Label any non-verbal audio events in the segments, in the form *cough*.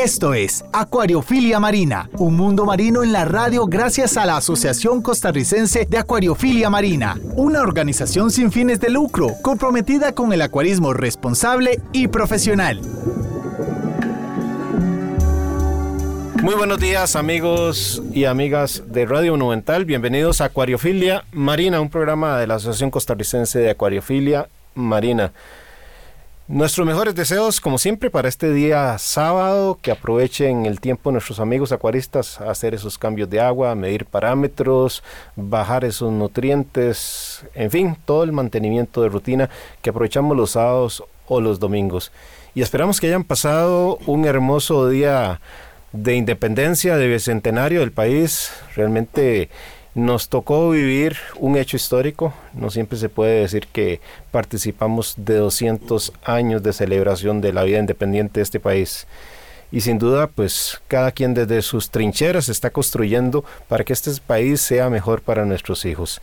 Esto es Acuariofilia Marina, un mundo marino en la radio gracias a la Asociación Costarricense de Acuariofilia Marina, una organización sin fines de lucro comprometida con el acuarismo responsable y profesional. Muy buenos días amigos y amigas de Radio Monumental, bienvenidos a Acuariofilia Marina, un programa de la Asociación Costarricense de Acuariofilia Marina. Nuestros mejores deseos, como siempre, para este día sábado, que aprovechen el tiempo nuestros amigos acuaristas a hacer esos cambios de agua, medir parámetros, bajar esos nutrientes, en fin, todo el mantenimiento de rutina que aprovechamos los sábados o los domingos. Y esperamos que hayan pasado un hermoso día de independencia, de bicentenario del país. Realmente nos tocó vivir un hecho histórico, no siempre se puede decir que participamos de 200 años de celebración de la vida independiente de este país. Y sin duda, pues cada quien desde sus trincheras está construyendo para que este país sea mejor para nuestros hijos.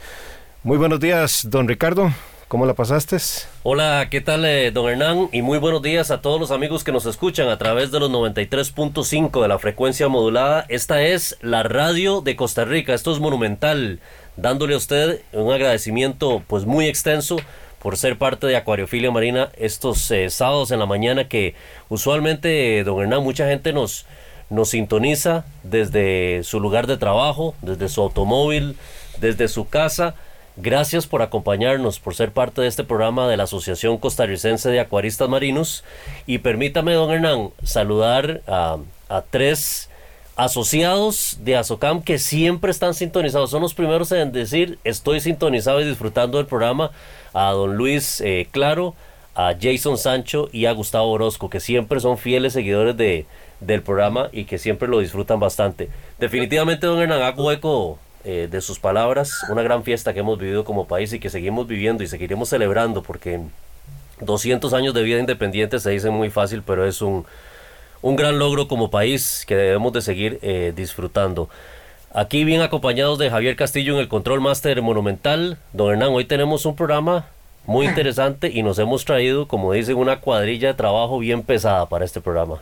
Muy buenos días, don Ricardo. ¿Cómo la pasaste? Hola, ¿qué tal, eh, don Hernán? Y muy buenos días a todos los amigos que nos escuchan a través de los 93.5 de la frecuencia modulada. Esta es la radio de Costa Rica. Esto es monumental. Dándole a usted un agradecimiento pues muy extenso por ser parte de Acuariofilia Marina estos eh, sábados en la mañana que usualmente, don Hernán, mucha gente nos, nos sintoniza desde su lugar de trabajo, desde su automóvil, desde su casa Gracias por acompañarnos, por ser parte de este programa de la Asociación Costarricense de Acuaristas Marinos. Y permítame, don Hernán, saludar a, tres asociados de Azocam que siempre están sintonizados. Son los primeros en decir estoy sintonizado y disfrutando del programa. A don Luis eh, Claro, a Jason Sancho y a Gustavo Orozco, que siempre son fieles seguidores de, del programa y que siempre lo disfrutan bastante. Definitivamente, don Hernán, hago eco eh, de sus palabras, una gran fiesta que hemos vivido como país y que seguimos viviendo y seguiremos celebrando porque 200 años de vida independiente se dice muy fácil, pero es un, un gran logro como país que debemos de seguir eh, disfrutando. Aquí bien acompañados de Javier Castillo en el Control Master Monumental. Don Hernán, hoy tenemos un programa muy interesante y nos hemos traído, como dicen, una cuadrilla de trabajo bien pesada para este programa.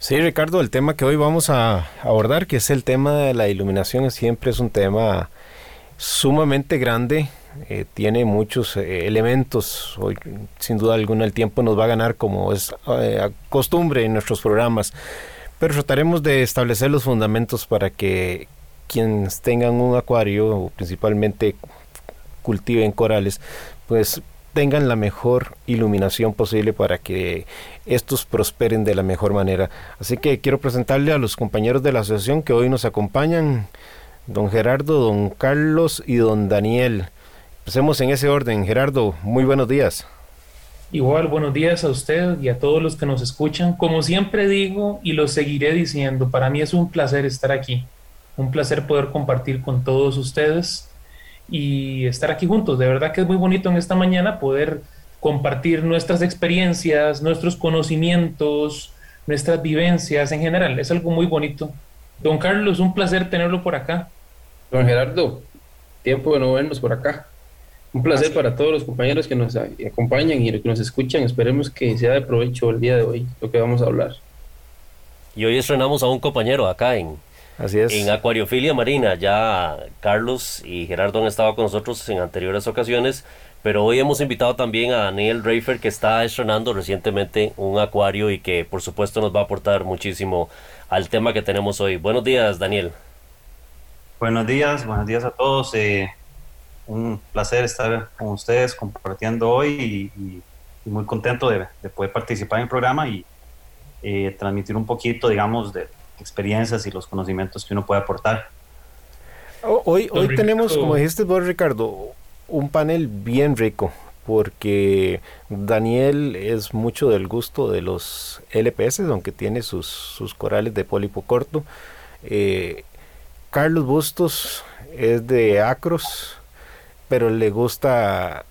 Sí, Ricardo, el tema que hoy vamos a abordar, que es el tema de la iluminación, siempre es un tema sumamente grande, eh, tiene muchos eh, elementos, hoy sin duda alguna el tiempo nos va a ganar como es eh, costumbre en nuestros programas, pero trataremos de establecer los fundamentos para que quienes tengan un acuario, principalmente cultiven corales, pues tengan la mejor iluminación posible para que estos prosperen de la mejor manera. Así que quiero presentarle a los compañeros de la asociación que hoy nos acompañan, don Gerardo, don Carlos y don Daniel. Empecemos en ese orden. Gerardo, muy buenos días. Igual, buenos días a usted y a todos los que nos escuchan. Como siempre digo y lo seguiré diciendo, para mí es un placer estar aquí, un placer poder compartir con todos ustedes y estar aquí juntos. De verdad que es muy bonito en esta mañana poder compartir nuestras experiencias, nuestros conocimientos, nuestras vivencias en general. Es algo muy bonito. Don Carlos, un placer tenerlo por acá. Don Gerardo, tiempo de no vernos por acá. Un placer para todos los compañeros que nos acompañan y que nos escuchan. Esperemos que sea de provecho el día de hoy lo que vamos a hablar. Y hoy estrenamos a un compañero acá en, Así es. En Acuariofilia Marina, ya Carlos y Gerardo han estado con nosotros en anteriores ocasiones, pero hoy hemos invitado también a Daniel Reifer que está estrenando recientemente un acuario y que por supuesto nos va a aportar muchísimo al tema que tenemos hoy. Buenos días, Daniel. Buenos días, buenos días a todos. Eh, un placer estar con ustedes compartiendo hoy y, muy contento de, poder participar en el programa y eh, transmitir un poquito, digamos, de, experiencias y los conocimientos que uno puede aportar. Hoy, hoy tenemos, como dijiste vos, Ricardo, un panel bien rico, porque Daniel es mucho del gusto de los LPS, aunque tiene sus, sus corales de pólipo corto. Eh, Carlos Bustos es de Acros, pero le gusta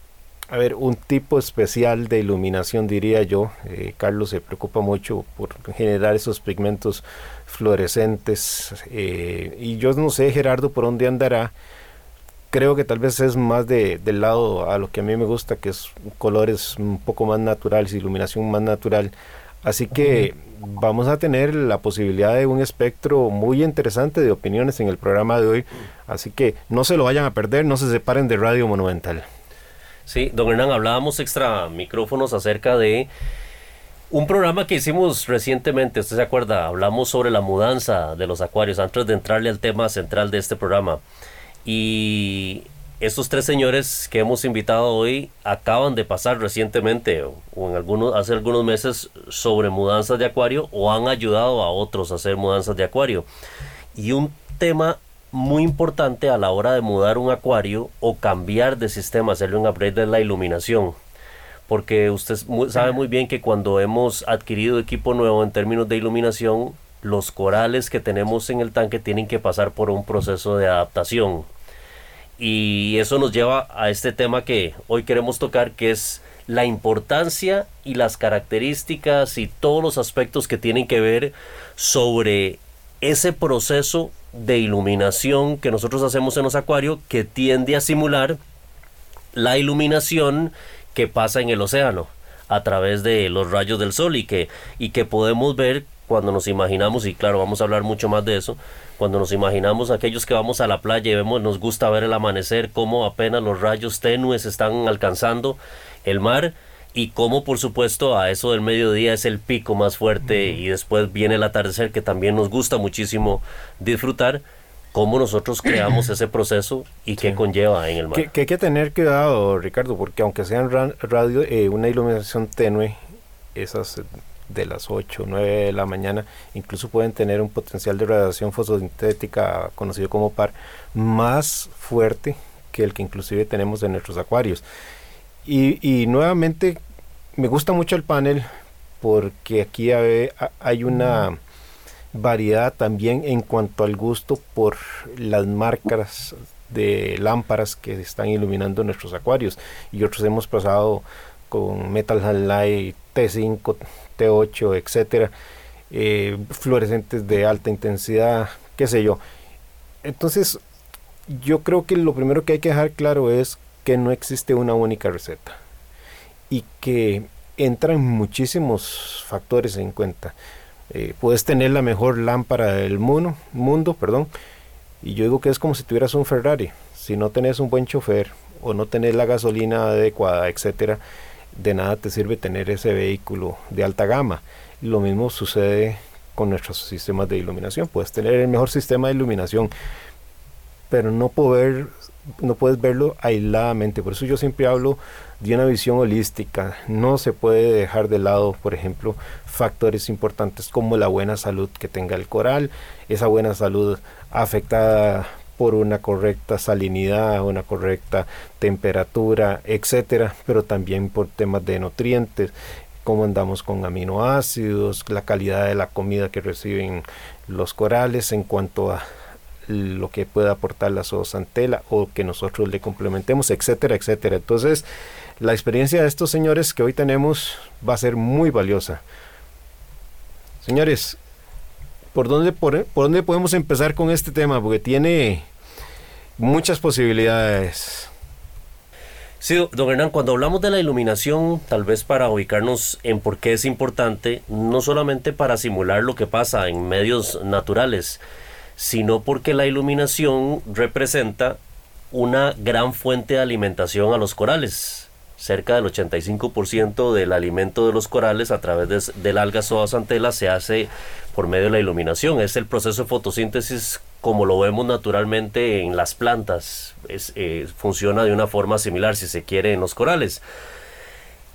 a ver, un tipo especial de iluminación, diría yo. Eh, Carlos se preocupa mucho por generar esos pigmentos fluorescentes. Eh, y yo no sé, Gerardo, por dónde andará. Creo que tal vez es más de, del lado a lo que a mí me gusta, que es colores un poco más naturales, iluminación más natural. Así que vamos a tener la posibilidad de un espectro muy interesante de opiniones en el programa de hoy. Así que no se lo vayan a perder, no se separen de Radio Monumental. Sí, don Hernán, hablábamos extra micrófonos acerca de un programa que hicimos recientemente, usted se acuerda, hablamos sobre la mudanza de los acuarios antes de entrarle al tema central de este programa. Y estos tres señores que hemos invitado hoy acaban de pasar recientemente o en algunos hace algunos meses sobre mudanzas de acuario o han ayudado a otros a hacer mudanzas de acuario. Y un tema muy importante a la hora de mudar un acuario o cambiar de sistema, hacerle un upgrade de la iluminación. Porque usted sabe muy bien que cuando hemos adquirido equipo nuevo en términos de iluminación, los corales que tenemos en el tanque tienen que pasar por un proceso de adaptación. Y eso nos lleva a este tema que hoy queremos tocar, que es la importancia y las características y todos los aspectos que tienen que ver sobre ese proceso de iluminación que nosotros hacemos en los acuarios que tiende a simular la iluminación que pasa en el océano a través de los rayos del sol y que, y que podemos ver cuando nos imaginamos, y claro, vamos a hablar mucho más de eso, cuando nos imaginamos aquellos que vamos a la playa y vemos, nos gusta ver el amanecer, cómo apenas los rayos tenues están alcanzando el mar y cómo por supuesto a eso del mediodía es el pico más fuerte y después viene el atardecer que también nos gusta muchísimo disfrutar cómo nosotros *clears throat* creamos ese proceso y qué conlleva en el mar. Que, hay que tener cuidado, Ricardo, porque aunque sean radio, eh, una iluminación tenue, esas de las 8 o 9 de la mañana, incluso pueden tener un potencial de radiación fotosintética conocido como PAR más fuerte que el que inclusive tenemos en nuestros acuarios. Y, nuevamente me gusta mucho el panel porque aquí hay una variedad también en cuanto al gusto por las marcas de lámparas que están iluminando nuestros acuarios y otros hemos pasado con Metal Halide T5, T8, etcétera, eh, fluorescentes de alta intensidad, qué sé yo. Entonces, yo creo que lo primero que hay que dejar claro es que no existe una única receta y que entran muchísimos factores en cuenta. Eh, puedes tener la mejor lámpara del mundo, mundo, perdón, y yo digo que es como si tuvieras un Ferrari. Si no tenés un buen chofer o no tenés la gasolina adecuada, etcétera, de nada te sirve tener ese vehículo de alta gama. Lo mismo sucede con nuestros sistemas de iluminación. Puedes tener el mejor sistema de iluminación, pero no poder no puedes verlo aisladamente. Por eso yo siempre hablo de una visión holística. No se puede dejar de lado, por ejemplo, factores importantes como la buena salud que tenga el coral, esa buena salud afectada por una correcta salinidad, una correcta temperatura, etcétera, pero también por temas de nutrientes, cómo andamos con aminoácidos, la calidad de la comida que reciben los corales en cuanto a lo que pueda aportar la zoosantela o que nosotros le complementemos, etcétera, etcétera. Entonces, la experiencia de estos señores que hoy tenemos va a ser muy valiosa. Señores, ¿por dónde, por, dónde podemos empezar con este tema? Porque tiene muchas posibilidades. Sí, don Hernán, cuando hablamos de la iluminación, tal vez para ubicarnos en por qué es importante, no solamente para simular lo que pasa en medios naturales, sino porque la iluminación representa una gran fuente de alimentación a los corales. Cerca del 85% del alimento de los corales a través de, del alga zoazantela se hace por medio de la iluminación. Es el proceso de fotosíntesis como lo vemos naturalmente en las plantas. Eh, funciona de una forma similar, si se quiere, en los corales.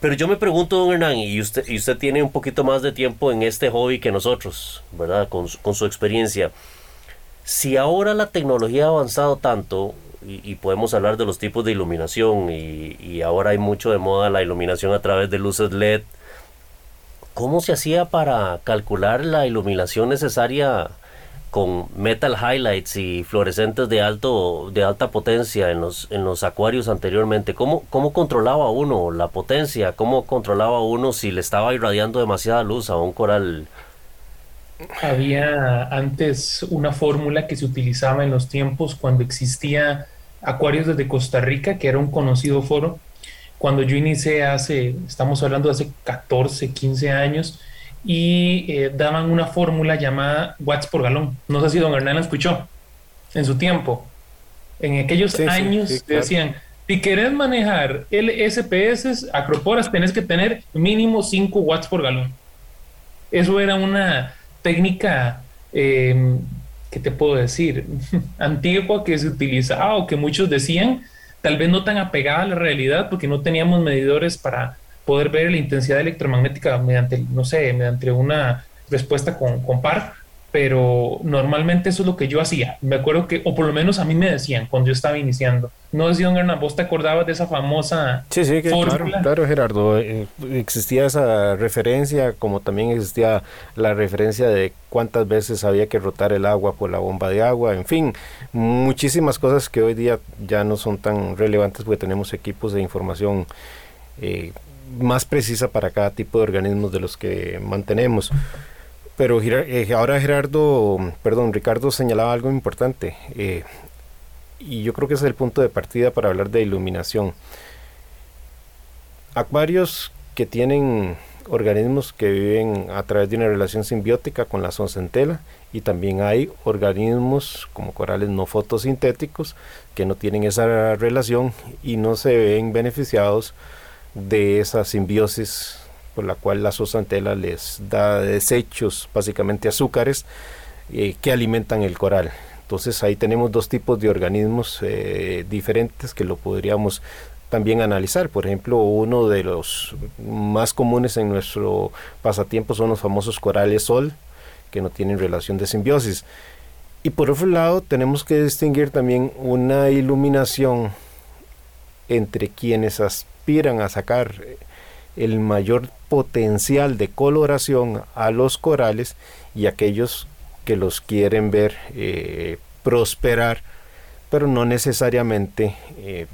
Pero yo me pregunto, don Hernán, y usted, y usted tiene un poquito más de tiempo en este hobby que nosotros, ¿verdad? Con, con su experiencia si ahora la tecnología ha avanzado tanto, y, podemos hablar de los tipos de iluminación, y, ahora hay mucho de moda la iluminación a través de luces LED, ¿cómo se hacía para calcular la iluminación necesaria con metal highlights y fluorescentes de alto de alta potencia en los en los acuarios anteriormente cómo cómo controlaba uno la potencia cómo controlaba uno si le estaba irradiando demasiada luz a un coral había antes una fórmula que se utilizaba en los tiempos cuando existía Acuarios desde Costa Rica, que era un conocido foro. Cuando yo inicié hace, estamos hablando de hace 14, 15 años, y eh, daban una fórmula llamada watts por galón. No sé si don Hernán la escuchó en su tiempo. En aquellos años decían, si querés manejar el SPS, acroporas, tenés que tener mínimo 5 watts por galón. Eso era una técnica, eh, ¿qué te puedo decir? *laughs* Antigua que se utilizaba o que muchos decían, tal vez no tan apegada a la realidad porque no teníamos medidores para poder ver la intensidad electromagnética mediante, no sé, mediante una respuesta con, con par, pero normalmente eso es lo que yo hacía. Me acuerdo que, o por lo menos a mí me decían cuando yo estaba iniciando. No decía don Hernán, vos te acordabas de esa famosa. Sí, sí, claro, claro, Gerardo. Eh, existía esa referencia, como también existía la referencia de cuántas veces había que rotar el agua por la bomba de agua, en fin, muchísimas cosas que hoy día ya no son tan relevantes porque tenemos equipos de información. Eh, más precisa para cada tipo de organismos de los que mantenemos. Pero eh, ahora Gerardo, perdón, Ricardo señalaba algo importante. Eh, y yo creo que ese es el punto de partida para hablar de iluminación. Acuarios que tienen organismos que viven a través de una relación simbiótica con la zoncentela y también hay organismos como corales no fotosintéticos que no tienen esa relación y no se ven beneficiados de esa simbiosis por la cual la zoosantela les da desechos, básicamente azúcares, eh, que alimentan el coral. Entonces ahí tenemos dos tipos de organismos eh, diferentes que lo podríamos también analizar. Por ejemplo, uno de los más comunes en nuestro pasatiempo son los famosos corales sol, que no tienen relación de simbiosis. Y por otro lado, tenemos que distinguir también una iluminación entre quienes aspiran a sacar el mayor potencial de coloración a los corales y aquellos que los quieren ver eh, prosperar, pero no necesariamente eh,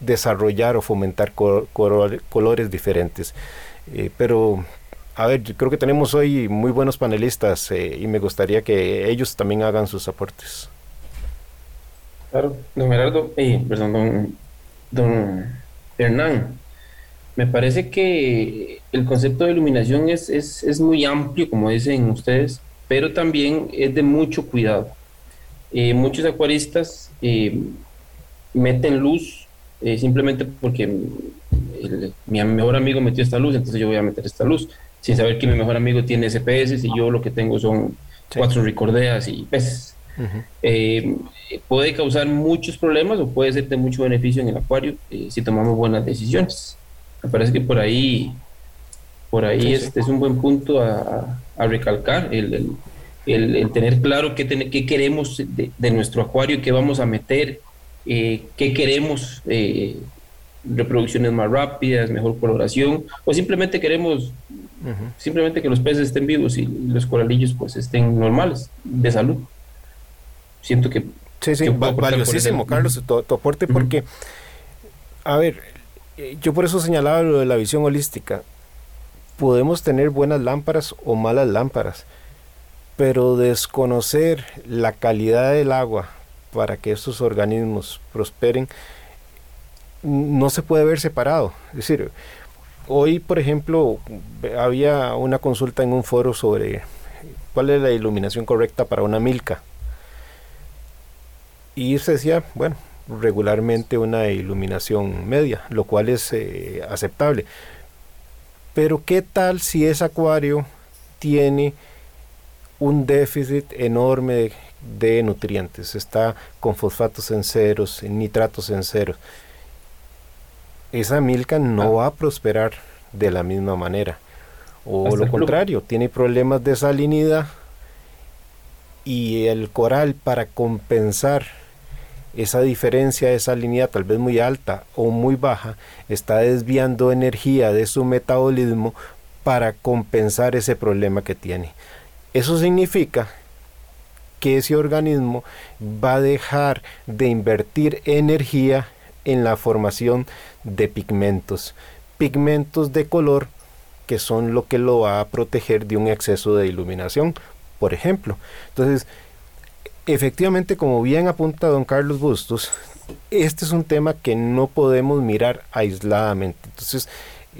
desarrollar o fomentar colores diferentes. Eh, pero, a ver, yo creo que tenemos hoy muy buenos panelistas y me gustaría que ellos también hagan sus aportes. Claro, don Gerardo, perdón, don, don Hernán, me parece que el concepto de iluminación es, es, es, muy amplio, como dicen ustedes, pero también es de mucho cuidado. Eh, muchos acuaristas eh, meten luz eh, simplemente porque mi mejor amigo metió esta luz, entonces yo voy a meter esta luz, sin saber que mi mejor amigo tiene SPS y yo lo que tengo son cuatro ricordeas y peces. puede causar muchos problemas o puede ser de mucho beneficio en el acuario si tomamos buenas decisiones. Me parece que por ahí, por ahí Este es un buen punto a, recalcar, el, tener claro qué, qué queremos de, nuestro acuario, qué vamos a meter, eh, qué queremos, eh, reproducciones más rápidas, mejor coloración, o simplemente queremos simplemente que los peces estén vivos y los coralillos pues estén normales, de salud. Siento que... Sí, sí, valiosísimo, Carlos, tu, aporte, porque, a ver, yo por eso señalaba lo de la visión holística. Podemos tener buenas lámparas o malas lámparas, pero desconocer la calidad del agua para que estos organismos prosperen no se puede ver separado. Es decir, hoy, por ejemplo, había una consulta en un foro sobre cuál es la iluminación correcta para una milka. Y se decía, bueno, regularmente una iluminación media, lo cual es eh, aceptable. Pero ¿qué tal si ese acuario tiene un déficit enorme de, nutrientes? Está con fosfatos en ceros, nitratos en ceros. Esa milka no ah. va a prosperar de la misma manera. O lo contrario, tiene problemas de salinidad y el coral para compensar esa diferencia, esa línea tal vez muy alta o muy baja, está desviando energía de su metabolismo para compensar ese problema que tiene. Eso significa que ese organismo va a dejar de invertir energía en la formación de pigmentos. Pigmentos de color que son lo que lo va a proteger de un exceso de iluminación, por ejemplo. Entonces, efectivamente, como bien apunta don Carlos Bustos, este es un tema que no podemos mirar aisladamente. Entonces,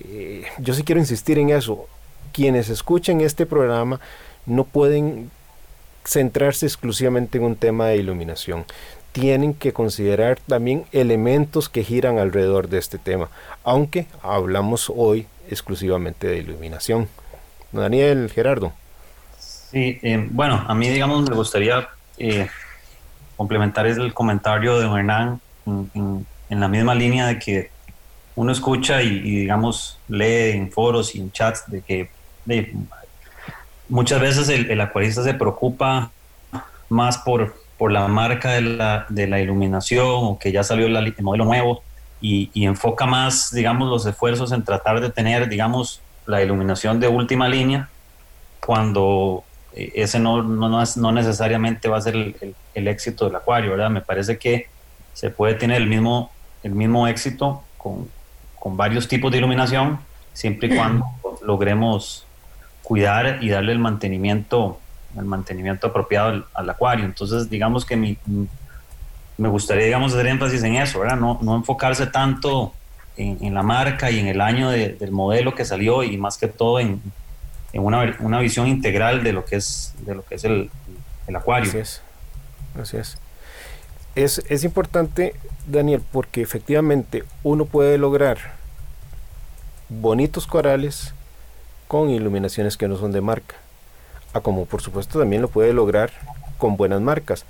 eh, yo sí quiero insistir en eso. Quienes escuchen este programa no pueden centrarse exclusivamente en un tema de iluminación. Tienen que considerar también elementos que giran alrededor de este tema, aunque hablamos hoy exclusivamente de iluminación. Daniel, Gerardo. Sí, eh, bueno, a mí digamos me gustaría eh, complementar el comentario de Hernán en, la misma línea de que uno escucha y, digamos lee en foros y en chats de que muchas veces el, acuarista se preocupa más por, por la marca de la, de la iluminación o que ya salió el modelo nuevo y, enfoca más, digamos, los esfuerzos en tratar de tener, digamos, la iluminación de última línea, cuando eh, ese no, no, no necesariamente va a ser el, el, éxito del acuario, ¿verdad? Me parece que se puede tener el mismo, el mismo éxito con, con varios tipos de iluminación, siempre y *clears throat* cuando logremos cuidar y darle el mantenimiento, el mantenimiento apropiado al, acuario. Entonces, digamos que mi, me gustaría, digamos, hacer énfasis en eso, ¿verdad? No, no enfocarse tanto en, la marca y en el año del modelo que salió y más que todo en, en una, una, visión integral de lo que es, de lo que es el, el acuario. Así es. Así es. es. Es importante, Daniel, porque efectivamente uno puede lograr bonitos corales con iluminaciones que no son de marca, a como por supuesto también lo puede lograr con buenas marcas,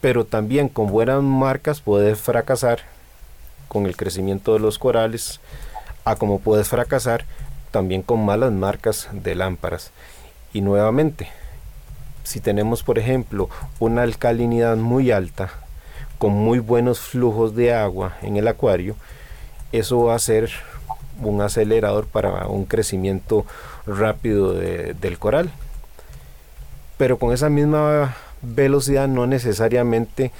pero también con buenas marcas puedes fracasar con el crecimiento de los corales, a como puedes fracasar también con malas marcas de lámparas. Y nuevamente, si tenemos por ejemplo una alcalinidad muy alta, con muy buenos flujos de agua en el acuario, eso va a ser un acelerador para un crecimiento rápido del coral. Pero con esa misma velocidad no necesariamente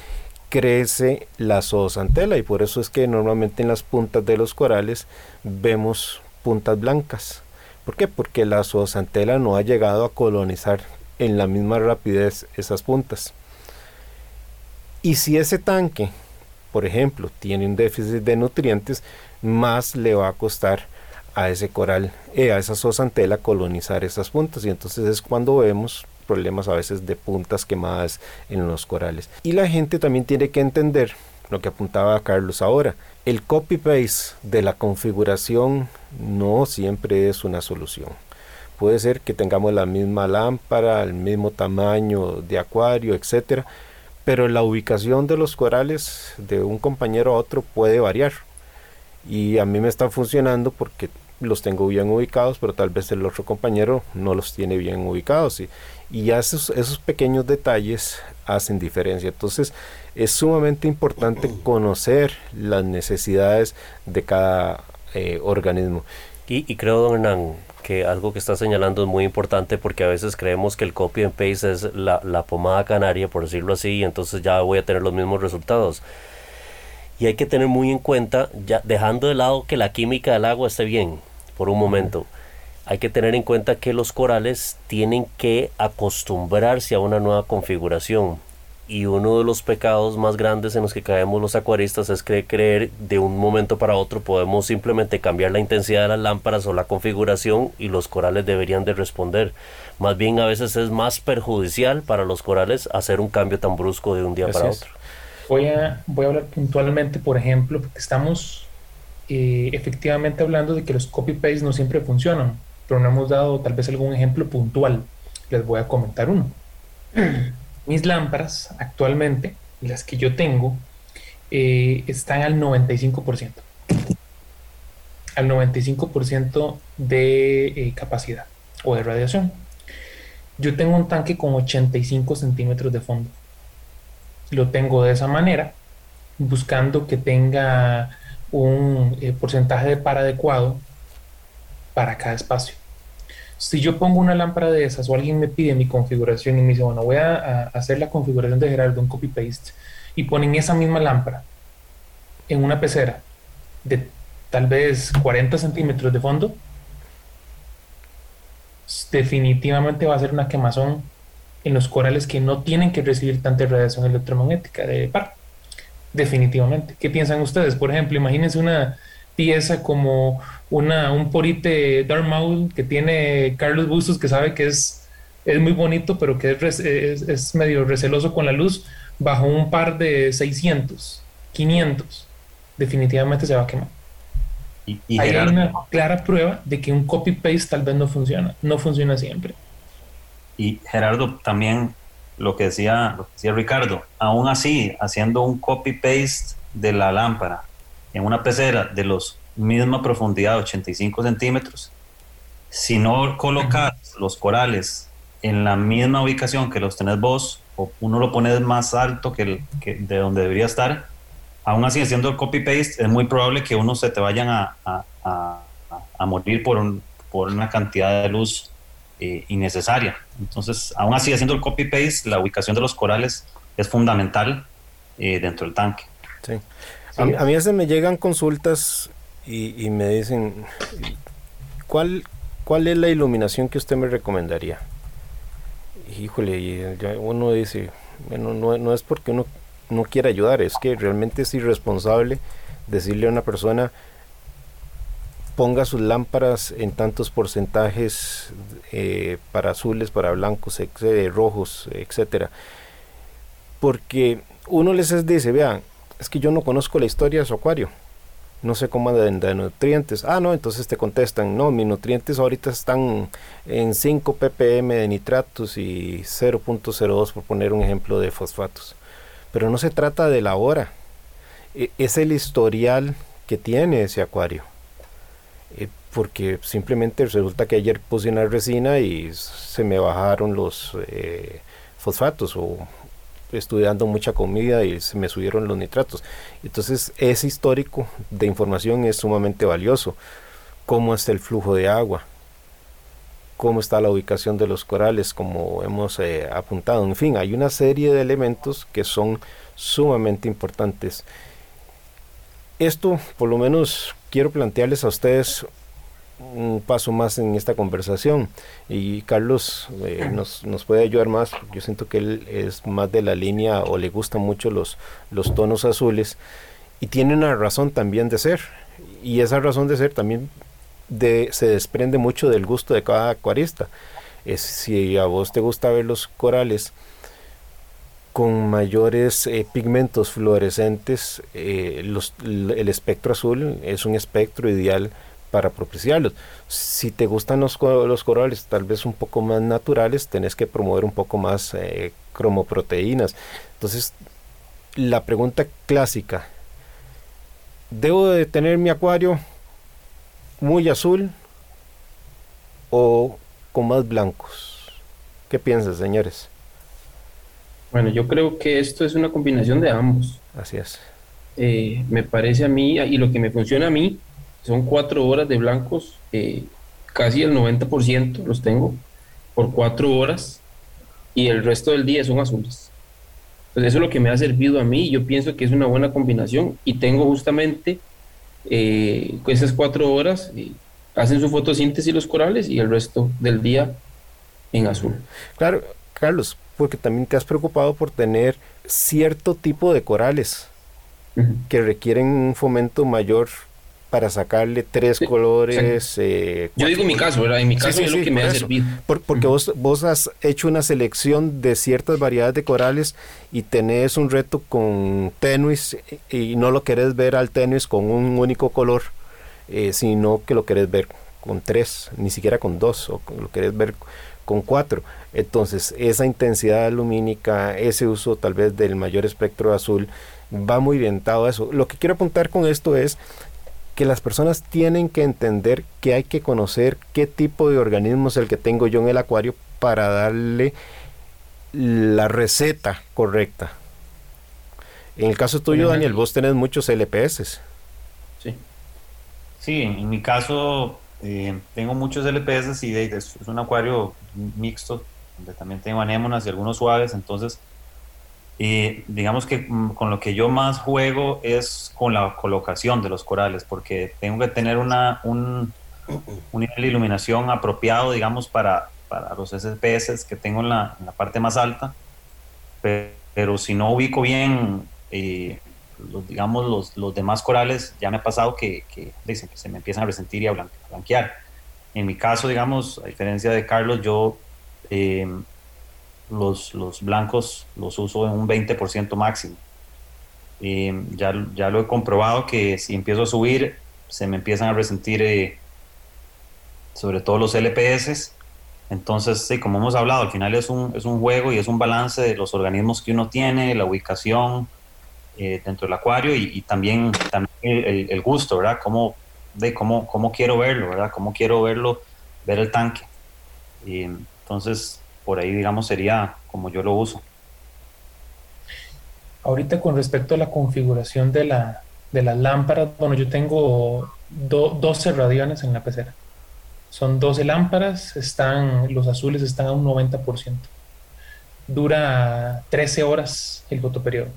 crece la zoosantela y por eso es que normalmente en las puntas de los corales vemos puntas blancas. ¿Por qué? Porque la zoosantela no ha llegado a colonizar en la misma rapidez esas puntas. Y si ese tanque, por ejemplo, tiene un déficit de nutrientes, más le va a costar a ese coral, eh, a esa zoosantela colonizar esas puntas. Y entonces es cuando vemos problemas a veces de puntas quemadas en los corales. Y la gente también tiene que entender lo que apuntaba Carlos ahora. El copy-paste de la configuración no siempre es una solución. Puede ser que tengamos la misma lámpara, el mismo tamaño de acuario, etcétera, pero la ubicación de los corales de un compañero a otro puede variar. Y a mí me está funcionando porque los tengo bien ubicados, pero tal vez el otro compañero no los tiene bien ubicados. Y, y esos, esos pequeños detalles hacen diferencia. Entonces es sumamente importante *clears throat* conocer las necesidades de cada eh, organismo. Y, creo, don Hernán, que algo que está señalando es muy importante porque a veces creemos que el copy and paste es la, la pomada canaria, por decirlo así, y entonces ya voy a tener los mismos resultados. Y hay que tener muy en cuenta, ya dejando de lado que la química del agua esté bien, por un momento hay que tener en cuenta que los corales tienen que acostumbrarse a una nueva configuración. Y uno de los pecados más grandes en los que caemos los acuaristas es que creer de un momento para otro podemos simplemente cambiar la intensidad de las lámparas o la configuración y los corales deberían de responder. Más bien a veces es más perjudicial para los corales hacer un cambio tan brusco de un día para otro. Voy a, voy a hablar puntualmente, por ejemplo, porque estamos eh, efectivamente hablando de que los copy-paste no siempre funcionan pero no hemos dado tal vez algún ejemplo puntual. Les voy a comentar uno. Mis lámparas actualmente, las que yo tengo, eh, están al 95%. Al 95% de eh, capacidad o de radiación. Yo tengo un tanque con 85 centímetros de fondo. Lo tengo de esa manera, buscando que tenga un eh, porcentaje de par adecuado para cada espacio. Si yo pongo una lámpara de esas o alguien me pide mi configuración y me dice, bueno, voy a, hacer la configuración de Gerardo, un copy-paste, y ponen esa misma lámpara en una pecera de tal vez 40 centímetros de fondo, definitivamente va a ser una quemazón en los corales que no tienen que recibir tanta radiación electromagnética de par. Definitivamente. ¿Qué piensan ustedes? Por ejemplo, imagínense una pieza como una, un porite Dartmouth que tiene Carlos Bustos, que sabe que es, es muy bonito, pero que es, es, medio receloso con la luz, bajo un par de 600, 500. Definitivamente se va a quemar. Y, hay una clara prueba de que un copy-paste tal vez no funciona, no funciona siempre. Y Gerardo, también lo que decía, lo que decía Ricardo, aún así, haciendo un copy-paste de la lámpara en una pecera de los misma profundidad, 85 centímetros, si no colocas los corales en la misma ubicación que los tenés vos, o uno lo pones más alto que, el, que de donde debería estar, aún así haciendo el copy-paste, es muy probable que uno se te vayan a, a, a, morir por, un, por una cantidad de luz eh, innecesaria. Entonces, aún así haciendo el copy-paste, la ubicación de los corales es fundamental eh, dentro del tanque. Sí. A, a, mí a veces me llegan consultas y, me dicen, ¿cuál, ¿cuál es la iluminación que usted me recomendaría? Híjole, y uno dice, bueno, no, no es porque uno no quiere ayudar, es que realmente es irresponsable decirle a una persona ponga sus lámparas en tantos porcentajes eh, para azules, para blancos, rojos, etcétera. Porque uno les dice, vean, es que yo no conozco la historia de su acuario. No sé cómo anda de nutrientes. Ah, no, entonces te contestan, no, mis nutrientes ahorita están en 5 ppm de nitratos y 0.02 por poner un ejemplo de fosfatos. Pero no se trata de la hora, e, es el historial que tiene ese acuario. E, porque simplemente resulta que ayer puse una resina y se me bajaron los eh, fosfatos o estudiando mucha comida y se me subieron los nitratos. Entonces ese histórico de información es sumamente valioso. Cómo está el flujo de agua, cómo está la ubicación de los corales, como hemos eh, apuntado. En fin, hay una serie de elementos que son sumamente importantes. Esto, por lo menos, quiero plantearles a ustedes un paso más en esta conversación. Y Carlos eh, *clears throat* nos, nos, puede ayudar más. Yo siento que él es más de la línea o le gustan mucho los, los tonos azules. Y tiene una razón también de ser. Y esa razón de ser también se desprende mucho del gusto de cada acuarista. Es, si a vos te gusta ver los corales con mayores eh, pigmentos fluorescentes, eh, el espectro azul es un espectro ideal para propiciarlos. Si te gustan los, los, corales tal vez un poco más naturales, tenés que promover un poco más eh, cromoproteínas. Entonces, la pregunta clásica, ¿debo de tener mi acuario muy azul o con más blancos. ¿Qué piensan, señores? Bueno, yo creo que esto es una combinación de ambos. Así es. Eh, me parece a mí, y lo que me funciona a mí, son cuatro horas de blancos, eh, casi el 90% los tengo por cuatro horas, y el resto del día son azules. Pues eso es lo que me ha servido a mí, yo pienso que es una buena combinación, y tengo justamente eh, esas cuatro horas eh, hacen su fotosíntesis los corales y el resto del día en azul. Claro, Carlos, porque también te has preocupado por tener cierto tipo de corales que requieren un fomento mayor para sacarle tres colores. Eh, Yo digo mi caso, ¿verdad? En mi caso es lo que me ha servido. porque vos, vos has hecho una selección de ciertas variedades de corales y tenés un reto con tenuis y no lo querés ver al tenuis con un único color, eh, sino que lo querés ver con tres, ni siquiera con dos, o lo querés ver con cuatro. Entonces, esa intensidad lumínica, ese uso tal vez del mayor espectro azul, va muy orientado a eso. Lo que quiero apuntar con esto es que las personas tienen que entender que hay que conocer qué tipo de organismo es el que tengo yo en el acuario para darle la receta correcta. En el caso tuyo, Daniel, vos tenés muchos LPS. Sí. Sí, en mi caso, eh, tengo muchos LPS y es un acuario mixto, donde también tengo anémonas y algunos suaves, entonces y digamos que mm, con lo que yo más juego es con la colocación de los corales, porque tengo que tener una, un, un nivel de iluminación apropiado, digamos, para, para los SPS que tengo en la, en la parte más alta. Pero, si no ubico bien, eh, los, digamos, los, los, demás corales, ya me ha pasado que, que, dicen, que se me empiezan a resentir y a blanquear. En mi caso, digamos, a diferencia de Carlos, yo... Eh, los, los blancos los uso en un 20% máximo. Y ya, ya lo he comprobado que si empiezo a subir, se me empiezan a resentir eh, sobre todo los LPS. Entonces, sí, como hemos hablado, al final es un, es un juego y es un balance de los organismos que uno tiene, la ubicación eh, dentro del acuario y, también, el, gusto, ¿verdad? Cómo, de cómo, cómo quiero verlo, ¿verdad? Cómo quiero verlo, ver el tanque. Y, entonces, por ahí, digamos, sería como yo lo uso. Ahorita con respecto a la configuración de, la, de las lámparas, bueno, yo tengo 12 radiones en la pecera. Son 12 lámparas, están, los azules están a un 90%. Dura 13 horas el fotoperiodo.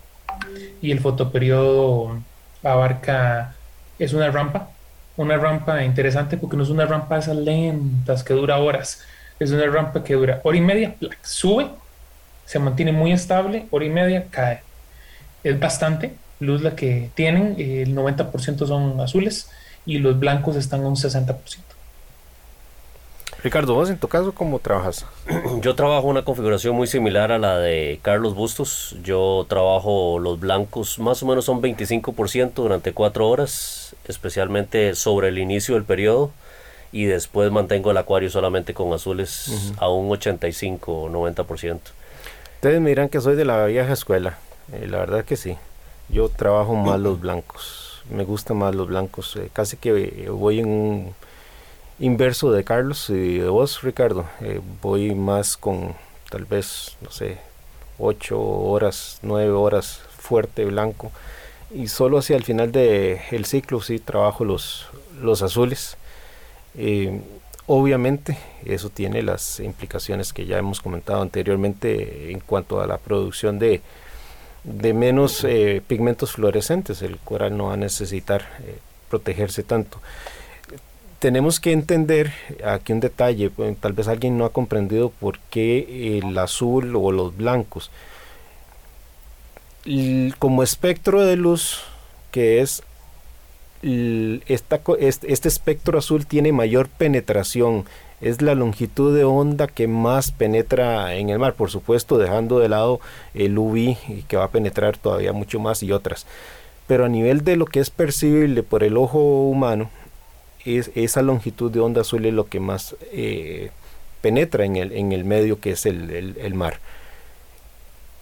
Y el fotoperiodo abarca, es una rampa, una rampa interesante porque no es una rampa esas lentas que dura horas, es una rampa que dura hora y media, sube, se mantiene muy estable, hora y media, cae. Es bastante luz la que tienen, el 90% son azules y los blancos están a un 60%. Ricardo, vos en tu caso, ¿cómo trabajas? *clears throat* Yo trabajo una configuración muy similar a la de Carlos Bustos. Yo trabajo los blancos, más o menos son 25% durante 4 horas, especialmente sobre el inicio del periodo y después mantengo el acuario solamente con azules a un 85 o 90%. Ustedes me dirán que soy de la vieja escuela, eh, la verdad que sí. Yo trabajo más los blancos, me gustan más los blancos, eh, casi que voy en un inverso de Carlos y de vos, Ricardo. Eh, voy más con tal vez, no sé, 8 horas, 9 horas fuerte blanco y solo hacia el final del el ciclo sí trabajo los, los azules eh, obviamente eso tiene las implicaciones que ya hemos comentado anteriormente en cuanto a la producción de, de menos eh, pigmentos fluorescentes. El coral no va a necesitar eh, protegerse tanto. Tenemos que entender aquí un detalle, pues, tal vez alguien no ha comprendido por qué el azul o los blancos. como espectro de luz que es este, espectro azul tiene mayor penetración, es la longitud de onda que más penetra en el mar, por supuesto dejando de lado el UV que va a penetrar todavía mucho más y otras. Pero a nivel de lo que es percibible por el ojo humano, es, esa longitud de onda azul es lo que más eh, penetra en el, en el medio que es el, el mar.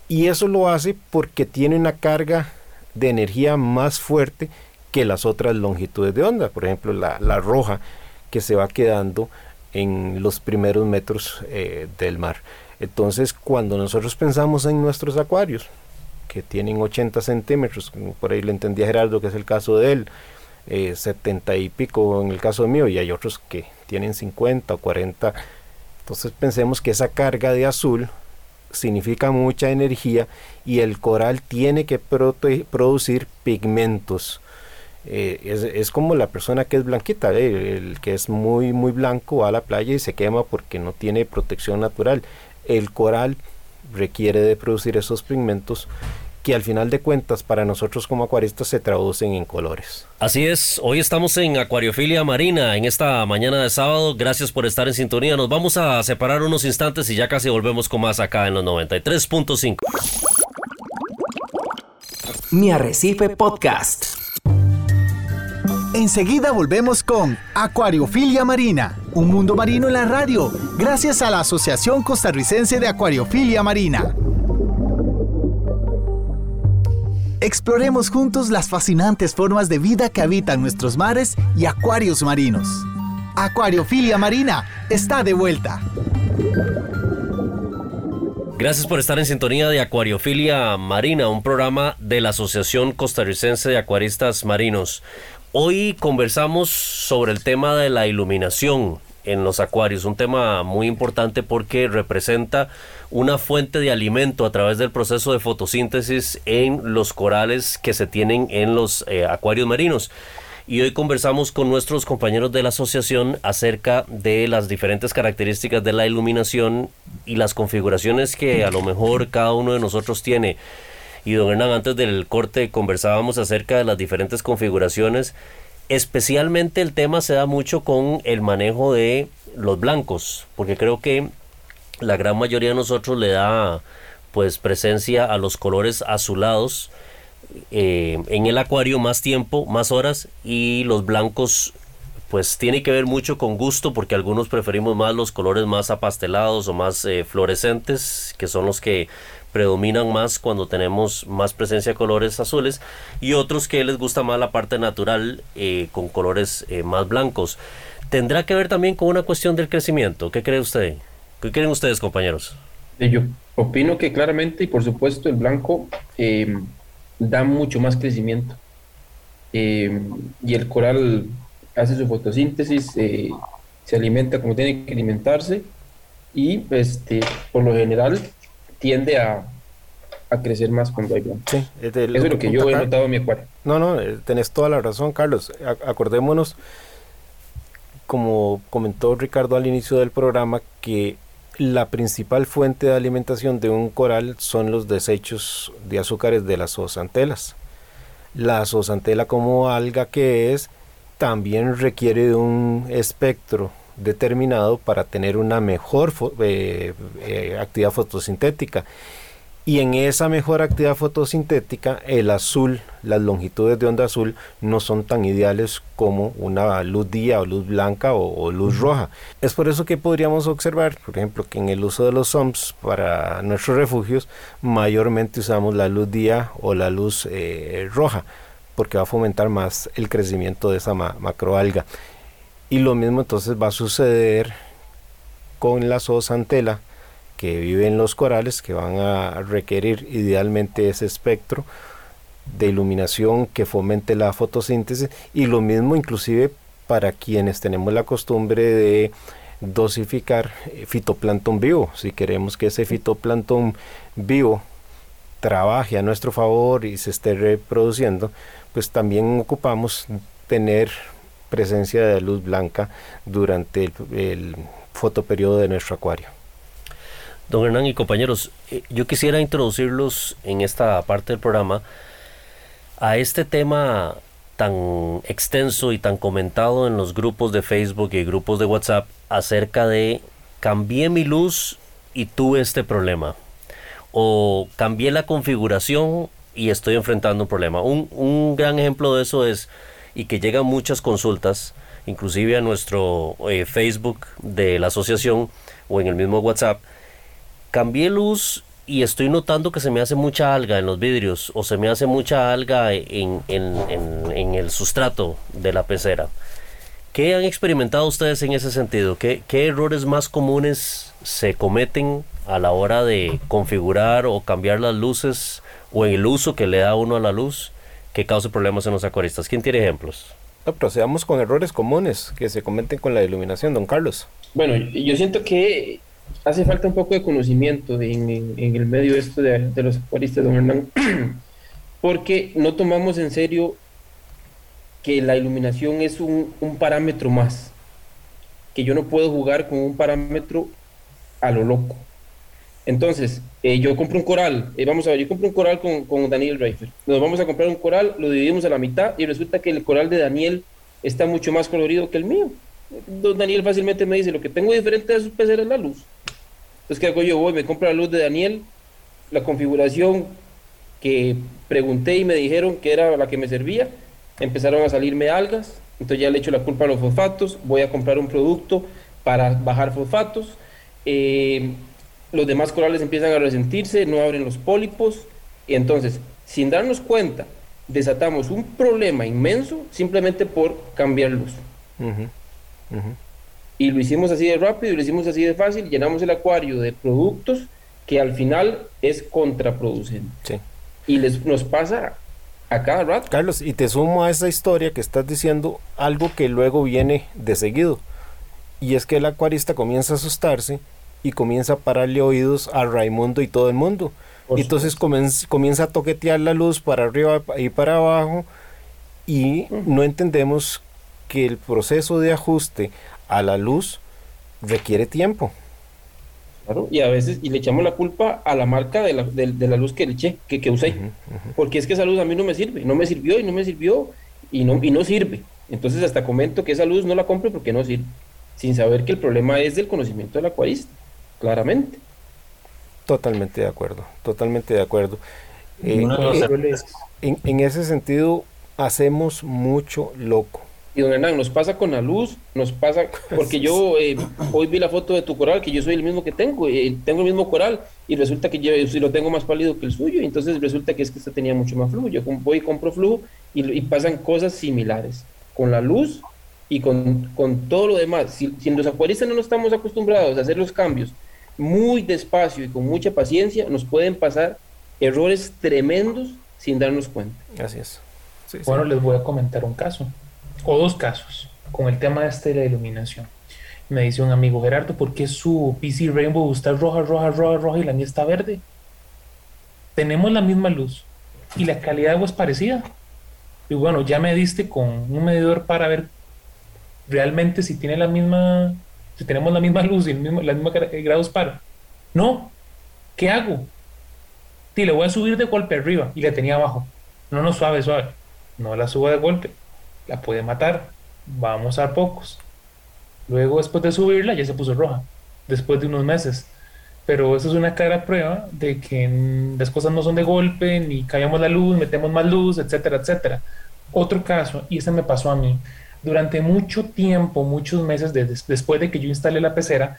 Y eso lo hace porque tiene una carga de energía más fuerte que las otras longitudes de onda, por ejemplo la, roja que se va quedando en los primeros metros eh, del mar. Entonces cuando nosotros pensamos en nuestros acuarios, que tienen 80 centímetros, por ahí le entendí a Gerardo que es el caso de él, 70 eh, y pico en el caso mío, y hay otros que tienen 50 o 40. Entonces pensemos que esa carga de azul significa mucha energía y el coral tiene que producir pigmentos eh, es, es, como la persona que es blanquita, eh, el que es muy, muy blanco va a la playa y se quema porque no tiene protección natural. El coral requiere de producir esos pigmentos que al final de cuentas para nosotros como acuaristas se traducen en colores. Así es, hoy estamos en Acuariofilia Marina en esta mañana de sábado. Gracias por estar en sintonía. Nos vamos a separar unos instantes y ya casi volvemos con más acá en los 93.5. Mi Arrecife Podcast. Enseguida volvemos con Acuariofilia Marina, un mundo marino en la radio, gracias a la Asociación Costarricense de Acuariofilia Marina. Exploremos juntos las fascinantes formas de vida que habitan nuestros mares y acuarios marinos. Acuariofilia Marina está de vuelta. Gracias por estar en sintonía de Acuariofilia Marina, un programa de la Asociación Costarricense de Acuaristas Marinos. Hoy conversamos sobre el tema de la iluminación en los acuarios, un tema muy importante porque representa una fuente de alimento a través del proceso de fotosíntesis en los corales que se tienen en los eh, acuarios marinos. Y hoy conversamos con nuestros compañeros de la asociación acerca de las diferentes características de la iluminación y las configuraciones que a lo mejor cada uno de nosotros tiene. Y don Hernán, antes del corte conversábamos acerca de las diferentes configuraciones. Especialmente el tema se da mucho con el manejo de los blancos, porque creo que la gran mayoría de nosotros le da pues presencia a los colores azulados eh, en el acuario más tiempo, más horas y los blancos pues tiene que ver mucho con gusto porque algunos preferimos más los colores más apastelados o más eh, fluorescentes que son los que predominan más cuando tenemos más presencia de colores azules y otros que les gusta más la parte natural eh, con colores eh, más blancos. ¿Tendrá que ver también con una cuestión del crecimiento? ¿Qué cree usted? ¿Qué creen ustedes, compañeros? Eh, yo opino que claramente y por supuesto el blanco da mucho más crecimiento y el coral hace su fotosíntesis, se alimenta como tiene que alimentarse y este, por lo general tiende a, crecer más cuando hay. Sí, Eso es lo que yo he notado en mi acuario. No, no, eh, tenés toda la razón, Carlos. acordémonos, como comentó Ricardo al inicio del programa, que la principal fuente de alimentación de un coral son los desechos de azúcares de las zoosantelas. La zoosantela como alga que es, también requiere de un espectro determinado para tener una mejor eh, eh, actividad fotosintética. Y en esa mejor actividad fotosintética, el azul, las longitudes de onda azul no son tan ideales como una luz día o luz blanca o, luz roja. Es por eso que podríamos observar, por ejemplo, que en el uso de los SOMS para nuestros refugios, mayormente usamos la luz día o la luz eh, roja, porque va a fomentar más el crecimiento de esa macroalga. Y lo mismo entonces va a suceder con la zoosantela que vive en los corales, que van a requerir idealmente ese espectro de iluminación que fomente la fotosíntesis y lo mismo inclusive para quienes tenemos la costumbre de dosificar eh, fitoplancton vivo. Si queremos que ese fitoplancton vivo trabaje a nuestro favor y se esté reproduciendo, pues también ocupamos tener presencia de luz blanca durante el, el fotoperiodo de nuestro acuario. Don Hernán y compañeros, eh, yo quisiera introducirlos en esta parte del programa a este tema tan extenso y tan comentado en los grupos de Facebook y grupos de WhatsApp acerca de cambié mi luz y tuve este problema. O cambié la configuración y estoy enfrentando un problema. Un, un gran ejemplo de eso es y que llegan muchas consultas, inclusive a nuestro eh, Facebook de la asociación o en el mismo WhatsApp. Cambié luz y estoy notando que se me hace mucha alga en los vidrios o se me hace mucha alga en, en, el sustrato de la pecera. ¿Qué han experimentado ustedes en ese sentido? ¿Qué, ¿Qué, errores más comunes se cometen a la hora de configurar o cambiar las luces o en el uso que le da uno a la luz? Que cause problemas en los acuaristas. ¿Quién tiene ejemplos? No, procedamos con errores comunes que se cometen con la iluminación, don Carlos. Bueno, yo siento que hace falta un poco de conocimiento en, el medio esto de, los acuaristas, don Hernán, *clears throat* porque no tomamos en serio que la iluminación es un, un parámetro más, que yo no puedo jugar con un parámetro a lo loco. Entonces, eh, yo compro un coral, eh, vamos a ver, yo compro un coral con, con Daniel Reifer. Nos vamos a comprar un coral, lo dividimos a la mitad y resulta que el coral de Daniel está mucho más colorido que el mío. Don Daniel fácilmente me dice, lo que tengo diferente de sus peces es la luz. Entonces, ¿qué hago yo? Voy, me compro la luz de Daniel, la configuración que pregunté y me dijeron que era la que me servía, empezaron a salirme algas, entonces ya le echo la culpa a los fosfatos, voy a comprar un producto para bajar fosfatos. Eh, los demás corales empiezan a resentirse, no abren los pólipos, y entonces, sin darnos cuenta, desatamos un problema inmenso simplemente por cambiar luz. Y lo hicimos así de rápido, y lo hicimos así de fácil, llenamos el acuario de productos que al final es contraproducente. Y les, nos pasa a cada rato. Carlos, y te sumo a esa historia que estás diciendo algo que luego viene de seguido. Y es que el acuarista comienza a asustarse y comienza a pararle oídos a Raimundo y todo el mundo. y entonces comienza, comienza a toquetear la luz para arriba y para abajo y no entendemos que el proceso de ajuste a la luz requiere tiempo. Claro, y a veces, y le echamos la culpa a la marca de la, de, la luz que le eché, que, que usé. Porque es que esa luz a mí no me sirve, no me sirvió y no me sirvió y no, y no sirve. Entonces hasta comento que esa luz no la compre porque no sirve, sin saber que el problema es del conocimiento del acuarista, claramente. Totalmente de acuerdo, totalmente de acuerdo. Eh, en, en ese sentido, hacemos mucho loco. Y don Hernán, nos pasa con la luz, nos pasa, porque yo eh, hoy vi la foto de tu coral, que yo soy el mismo que tengo, eh, tengo el mismo coral, y resulta que yo, si lo tengo más pálido que el suyo, y entonces resulta que es que este tenía mucho más flujo. Yo voy y compro flujo y, pasan cosas similares con la luz y con, todo lo demás. Si, si los acuaristas no nos estamos acostumbrados a hacer los cambios muy despacio y con mucha paciencia, nos pueden pasar errores tremendos sin darnos cuenta. Así es. bueno, les voy a comentar un caso o dos casos con el tema este de la iluminación. Me dice un amigo Gerardo, ¿por qué su PC Rainbow está roja, roja, roja, roja y la mía está verde? Tenemos la misma luz y la calidad de agua es parecida. Y bueno, ya me diste con un medidor para ver realmente si tiene la misma, si tenemos la misma luz y el mismo, la misma grados para. No, ¿qué hago? Sí, le voy a subir de golpe arriba y la tenía abajo. No, no, suave, suave. No la subo de golpe la puede matar. Vamos a pocos. Luego, después de subirla, ya se puso roja, después de unos meses. Pero eso es una clara prueba de que las cosas no son de golpe, ni callamos la luz, metemos más luz, etcétera, etcétera. Otro caso, y este me pasó a mí, durante mucho tiempo, muchos meses después de que yo instalé la pecera,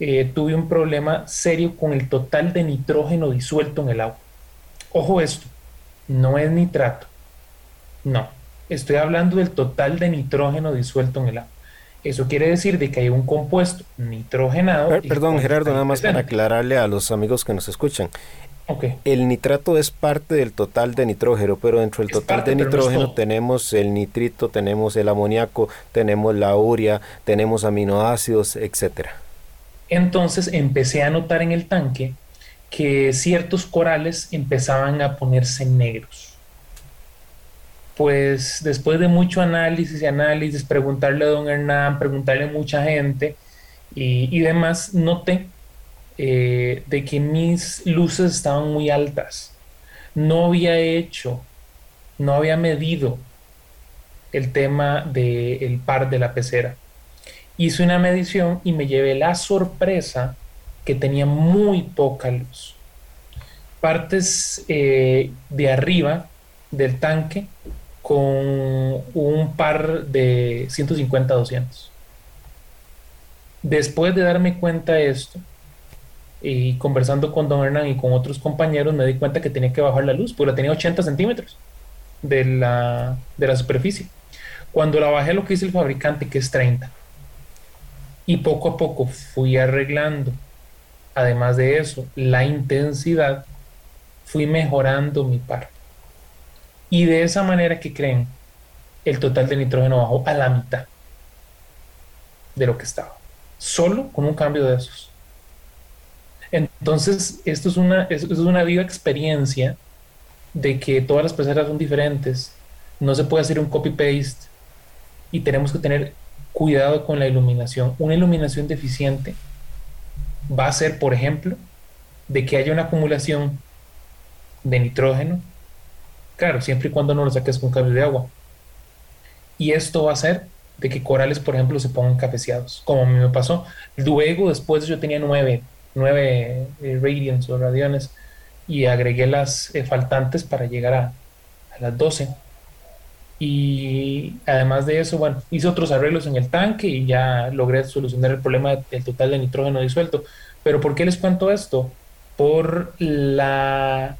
eh, tuve un problema serio con el total de nitrógeno disuelto en el agua. Ojo esto, no es nitrato, no, Estoy hablando del total de nitrógeno disuelto en el agua. Eso quiere decir de que hay un compuesto nitrogenado. perdón, Gerardo, nada más para aclararle a los amigos que nos escuchan. El nitrato es parte del total de nitrógeno, pero dentro del total de nitrógeno tenemos el nitrito, tenemos el amoníaco, tenemos la urea, tenemos aminoácidos, etcétera. Entonces empecé a notar en el tanque que ciertos corales empezaban a ponerse negros. Pues después de mucho análisis y análisis, preguntarle a don Hernán, preguntarle a mucha gente y, demás, noté eh, de que mis luces estaban muy altas. No había hecho, no había medido el tema del par de la pecera. Hice una medición y me llevé la sorpresa que tenía muy poca luz. Partes eh, de arriba del tanque con un par de 150 200. Después de darme cuenta de esto y conversando con Don Hernán y con otros compañeros, me di cuenta que tenía que bajar la luz, porque la tenía 80 centímetros de la, de la superficie. Cuando la bajé, lo que dice el fabricante, que es 30. Y poco a poco fui arreglando. Además de eso, la intensidad, fui mejorando mi par. Y de esa manera que creen, el total de nitrógeno bajó a la mitad de lo que estaba. Solo con un cambio de esos. Entonces, esto es una, es una viva experiencia de que todas las peceras son diferentes. No se puede hacer un copy-paste y tenemos que tener cuidado con la iluminación. Una iluminación deficiente va a ser, por ejemplo, de que haya una acumulación de nitrógeno Claro, siempre y cuando no lo saques con cambio de agua. Y esto va a hacer de que corales, por ejemplo, se pongan cafeceados, como a mí me pasó. Luego, después yo tenía nueve, nueve eh, radians o radiones y agregué las eh, faltantes para llegar a, a las 12. Y además de eso, bueno, hice otros arreglos en el tanque y ya logré solucionar el problema del total de nitrógeno disuelto. Pero ¿por qué les cuento esto? Por la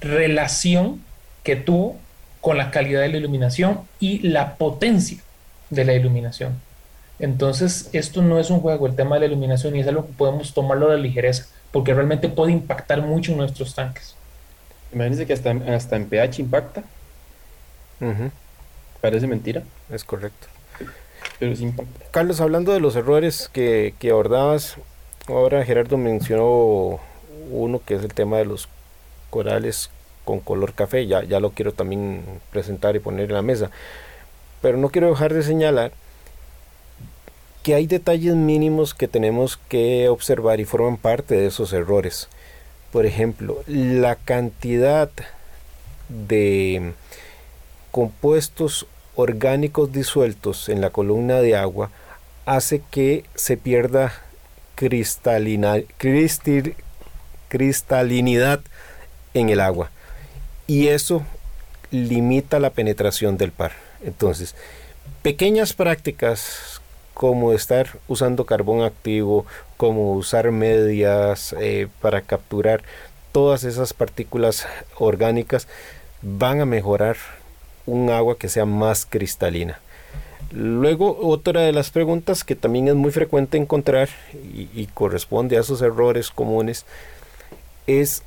relación que tuvo con la calidad de la iluminación y la potencia de la iluminación. Entonces, esto no es un juego, el tema de la iluminación, y es algo que podemos tomarlo de ligereza, porque realmente puede impactar mucho en nuestros tanques. Imagínense que hasta, hasta en pH impacta. Parece mentira. Es correcto. Pero Carlos, hablando de los errores que, que abordabas, ahora Gerardo mencionó uno que es el tema de los corales con color café, ya, ya lo quiero también presentar y poner en la mesa. Pero no quiero dejar de señalar que hay detalles mínimos que tenemos que observar y forman parte de esos errores. Por ejemplo, la cantidad de compuestos orgánicos disueltos en la columna de agua hace que se pierda cristalina, cristalinidad en el agua y eso limita la penetración del par. Entonces, pequeñas prácticas como estar usando carbón activo, como usar medias eh, para capturar todas esas partículas orgánicas, van a mejorar un agua que sea más cristalina. Luego, otra de las preguntas que también es muy frecuente encontrar y, corresponde a esos errores comunes es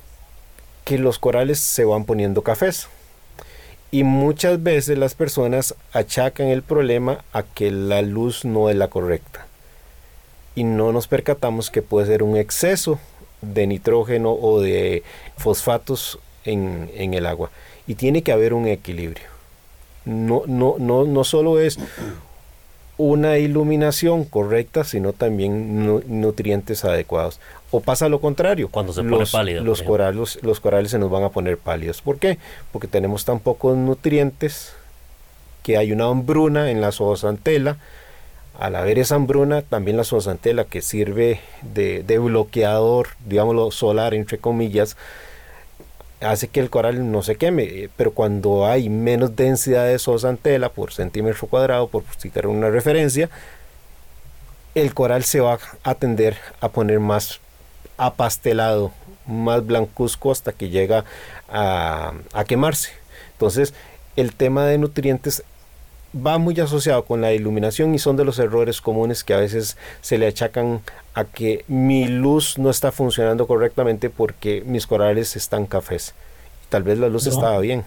que los corales se van poniendo cafés. Y muchas veces las personas achacan el problema a que la luz no es la correcta. Y no nos percatamos que puede ser un exceso de nitrógeno o de fosfatos en, en el agua. Y tiene que haber un equilibrio no, no, no, no solo es una iluminación correcta, sino también nutrientes adecuados. O pasa lo contrario. Cuando se pone los, pálido. Los corales, los corales se nos van a poner pálidos. ¿Por qué? Porque tenemos tan pocos nutrientes que hay una hambruna en la zoosantela. Al haber esa hambruna, también la zoosantela que sirve de, de bloqueador, digámoslo, solar, entre comillas, hace que el coral no se queme, pero cuando hay menos densidad de zoosantela por centímetro cuadrado, por citar una referencia, el coral se va a tender a poner más apastelado, más blancuzco hasta que llega a, a quemarse. Entonces, el tema de nutrientes va muy asociado con la iluminación y son de los errores comunes que a veces se le achacan a que mi luz no está funcionando correctamente porque mis corales están cafés. Tal vez la luz estaba bien,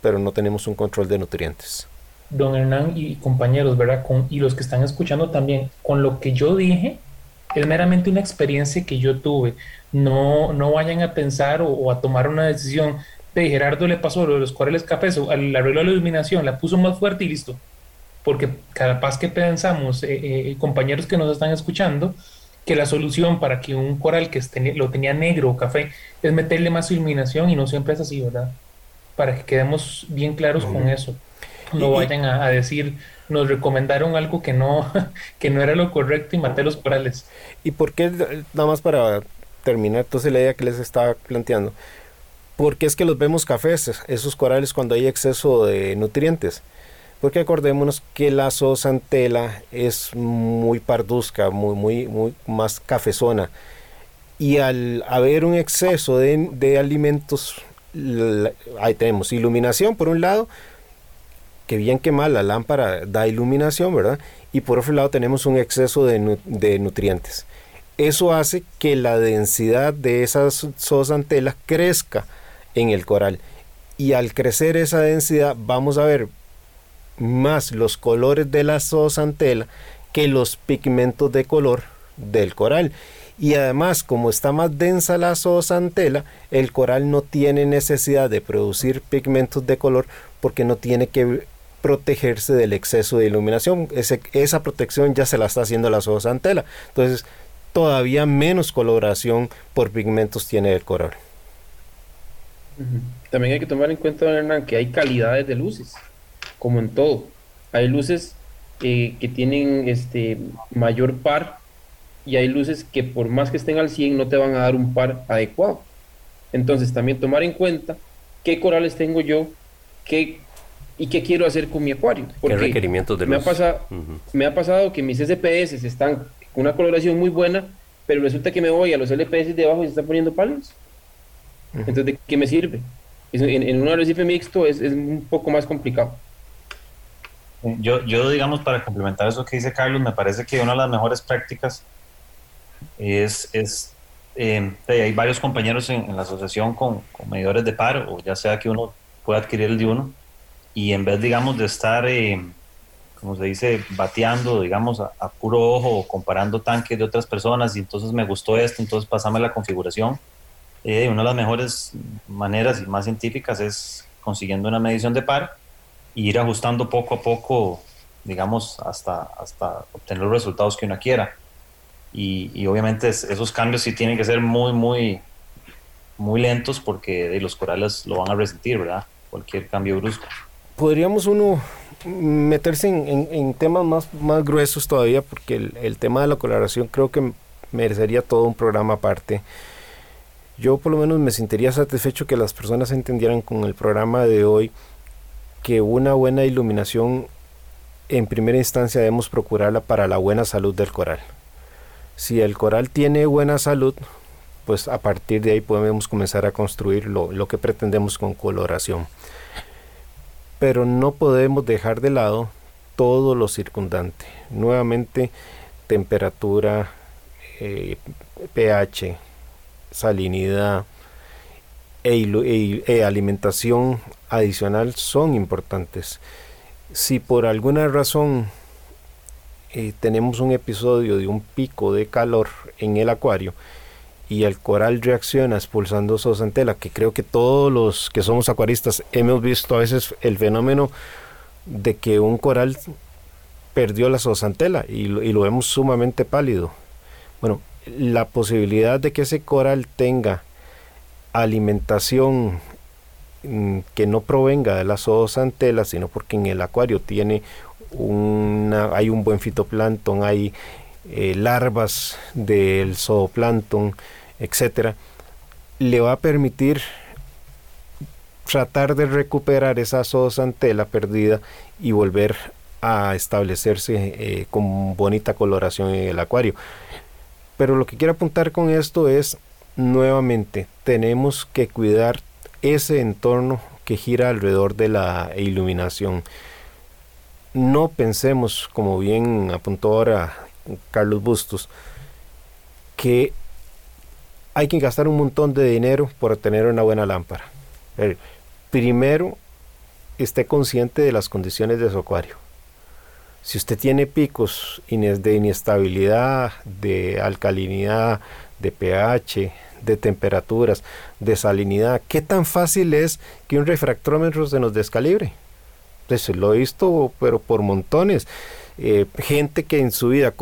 pero no tenemos un control de nutrientes. Don Hernán y compañeros, ¿verdad? Con, y los que están escuchando también, con lo que yo dije, es meramente una experiencia que yo tuve. No, no vayan a pensar o, a tomar una decisión de Gerardo le pasó lo de los corales cafés, al arreglo de la iluminación, la puso más fuerte y listo. Porque capaz que pensamos, eh, eh, compañeros que nos están escuchando, que la solución para que un coral que lo tenía negro o café es meterle más iluminación y no siempre es así, ¿verdad? Para que quedemos bien claros con eso. No vayan a, decir, nos recomendaron algo que no, *laughs* que no era lo correcto y maté los corales. ¿Y por qué, nada más para terminar entonces la idea que les estaba planteando, por qué es que los vemos cafés, esos corales cuando hay exceso de nutrientes? Porque acordémonos que la zoosantela es muy parduzca, muy, muy, muy más cafezona. Y al haber un exceso de, alimentos, ahí tenemos iluminación por un lado, que bien que mal la lámpara da iluminación, ¿verdad? Y por otro lado tenemos un exceso de, de nutrientes. Eso hace que la densidad de esas zoosantelas crezca en el coral. Y al crecer esa densidad, vamos a ver más los colores de la zoosantela que los pigmentos de color del coral. Y además, como está más densa la zoosantela, el coral no tiene necesidad de producir pigmentos de color porque no tiene que protegerse del exceso de iluminación. esa protección ya se la está haciendo la zoosantela. Entonces, todavía menos coloración por pigmentos tiene el coral. También hay que tomar en cuenta, Hernán, que hay calidades de luces como en todo. Hay luces que tienen este mayor par y hay luces que por más que estén al 100 no te van a dar un par adecuado. Entonces también tomar en cuenta qué corales tengo yo qué, y qué quiero hacer con mi acuario. Porque ¿Qué requerimientos de me, Ha pasado, me ha pasado que mis SPS están con una coloración muy buena, pero resulta que me voy a los LPS de abajo y se están poniendo palos. Entonces, ¿de qué me sirve? En, un arrecife mixto es, es un poco más complicado. Yo, yo, digamos, para complementar eso que dice Carlos, me parece que una de las mejores prácticas es, es eh, hay varios compañeros en, la asociación con, medidores de par, o ya sea que uno pueda adquirir el de uno, y en vez, digamos, de estar, eh, como se dice, bateando, digamos, a, puro ojo comparando tanques de otras personas y entonces me gustó esto, entonces pasame la configuración. Eh, una de las mejores maneras y más científicas es consiguiendo una medición de par y ir ajustando poco a poco, digamos, hasta, hasta obtener los resultados que uno quiera. Y, y obviamente esos cambios sí tienen que ser muy, muy, muy lentos porque los corales lo van a resentir, ¿verdad? Cualquier cambio brusco. Podríamos uno meterse en, en, temas más, más gruesos todavía porque el, el, tema de la coloración creo que merecería todo un programa aparte. Yo por lo menos me sentiría satisfecho que las personas entendieran con el programa de hoy que una buena iluminación en primera instancia debemos procurarla para la buena salud del coral. Si el coral tiene buena salud, pues a partir de ahí podemos comenzar a construir lo, que pretendemos con coloración. Pero no podemos dejar de lado todo lo circundante. Nuevamente, temperatura, eh, pH, salinidad e, e, alimentación adicional son importantes. Si por alguna razón eh, tenemos un episodio de un pico de calor en el acuario, y el coral reacciona expulsando zooxantela, que creo que todos los que somos acuaristas hemos visto a veces el fenómeno de que un coral perdió la zooxantela y, y lo vemos sumamente pálido. Bueno, la posibilidad de que ese coral tenga alimentación mm, que no provenga de la zooxantela, sino porque en el acuario tiene una, hay un buen fitoplancton, hay eh, larvas del zooplancton, etcétera, le va a permitir tratar de recuperar esa zoosantela perdida y volver a establecerse eh, con bonita coloración en el acuario. Pero lo que quiero apuntar con esto es, nuevamente, tenemos que cuidar ese entorno que gira alrededor de la iluminación. No pensemos, como bien apuntó ahora Carlos Bustos, que hay que gastar un montón de dinero por tener una buena lámpara. primero, esté consciente de las condiciones de su acuario. Si usted tiene picos de inestabilidad, de alcalinidad, de pH, de temperaturas, de salinidad, ¿qué tan fácil es que un refractómetro se nos descalibre? Pues lo he visto, pero por montones. Eh, gente que en su vida,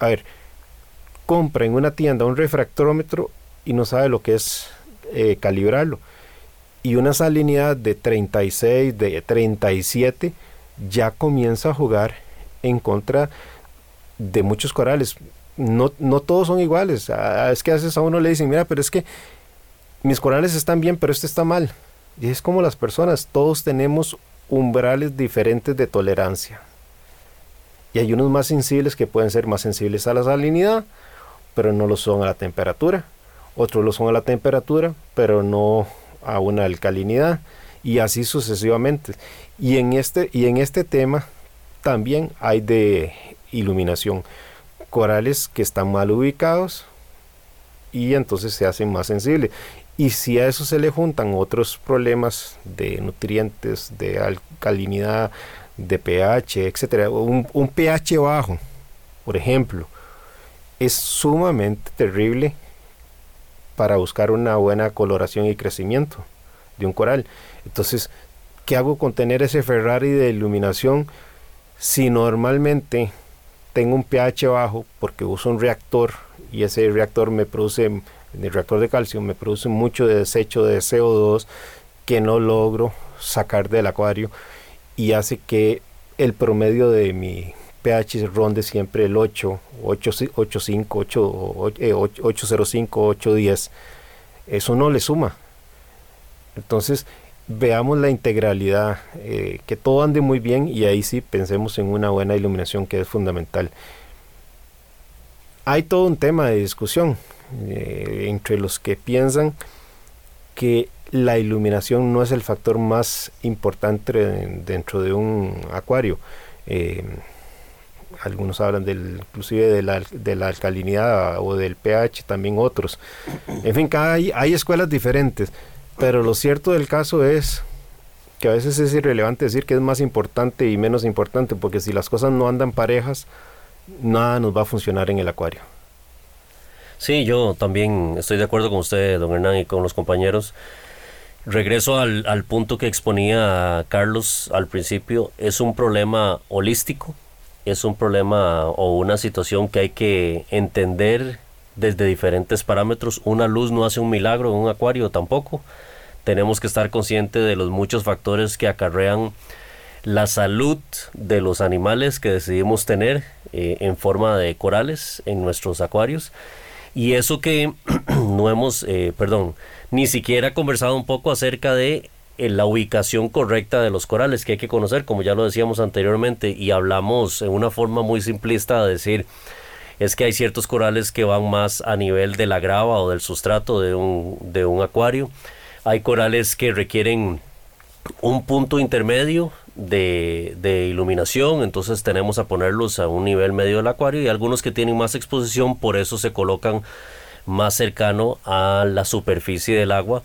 a ver, compra en una tienda un refractómetro y no sabe lo que es eh, calibrarlo. Y una salinidad de 36, de 37, ya comienza a jugar en contra de muchos corales. No, no todos son iguales. Es que a veces a uno le dicen, mira, pero es que mis corales están bien, pero este está mal. Y es como las personas, todos tenemos umbrales diferentes de tolerancia. Y hay unos más sensibles que pueden ser más sensibles a la salinidad, pero no lo son a la temperatura. Otros lo son a la temperatura, pero no a una alcalinidad. Y así sucesivamente. Y en este, y en este tema también hay de iluminación. Corales que están mal ubicados y entonces se hacen más sensibles. Y si a eso se le juntan otros problemas de nutrientes, de alcalinidad, de pH, etcétera, un, un pH bajo, por ejemplo, es sumamente terrible para buscar una buena coloración y crecimiento de un coral. Entonces, ¿qué hago con tener ese Ferrari de iluminación si normalmente tengo un pH bajo porque uso un reactor y ese reactor me produce, el reactor de calcio me produce mucho de desecho de CO2 que no logro sacar del acuario y hace que el promedio de mi pH ronde siempre el 8, 8.5, 805, 810. Eso no le suma. Entonces, veamos la integralidad, eh, que todo ande muy bien y ahí sí pensemos en una buena iluminación que es fundamental. Hay todo un tema de discusión eh, entre los que piensan que la iluminación no es el factor más importante dentro de un acuario. Eh, algunos hablan del, inclusive de la, de la, alcalinidad o del pH, también otros. En fin, hay, hay escuelas diferentes, pero lo cierto del caso es que a veces es irrelevante decir que es más importante y menos importante, porque si las cosas no andan parejas, nada nos va a funcionar en el acuario. Sí, yo también estoy de acuerdo con usted, don Hernán, y con los compañeros. Regreso al, al punto que exponía Carlos al principio. Es un problema holístico, es un problema o una situación que hay que entender desde diferentes parámetros. Una luz no hace un milagro en un acuario tampoco. Tenemos que estar conscientes de los muchos factores que acarrean la salud de los animales que decidimos tener eh, en forma de corales en nuestros acuarios. Y eso que *clears throat* no hemos, eh, perdón, ni siquiera conversado un poco acerca de eh, la ubicación correcta de los corales que hay que conocer, como ya lo decíamos anteriormente, y hablamos en una forma muy simplista de decir, es que hay ciertos corales que van más a nivel de la grava o del sustrato de un, de un acuario. Hay corales que requieren un punto intermedio de, de, iluminación, entonces tenemos a ponerlos a un nivel medio del acuario y algunos que tienen más exposición, por eso se colocan más cercano a la superficie del agua.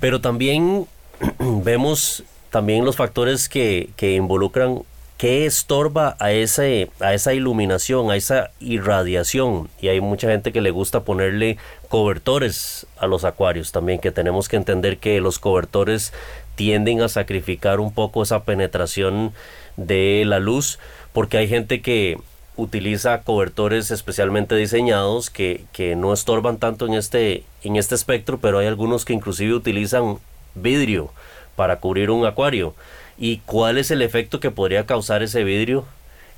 Pero también *clears throat* vemos también los factores que, que involucran qué estorba a, ese, a esa iluminación, a esa irradiación. Y hay mucha gente que le gusta ponerle cobertores a los acuarios también, que tenemos que entender que los cobertores tienden a sacrificar un poco esa penetración de la luz, porque hay gente que utiliza cobertores especialmente diseñados que, que no estorban tanto en este, en este espectro, pero hay algunos que inclusive utilizan vidrio para cubrir un acuario. ¿Y cuál es el efecto que podría causar ese vidrio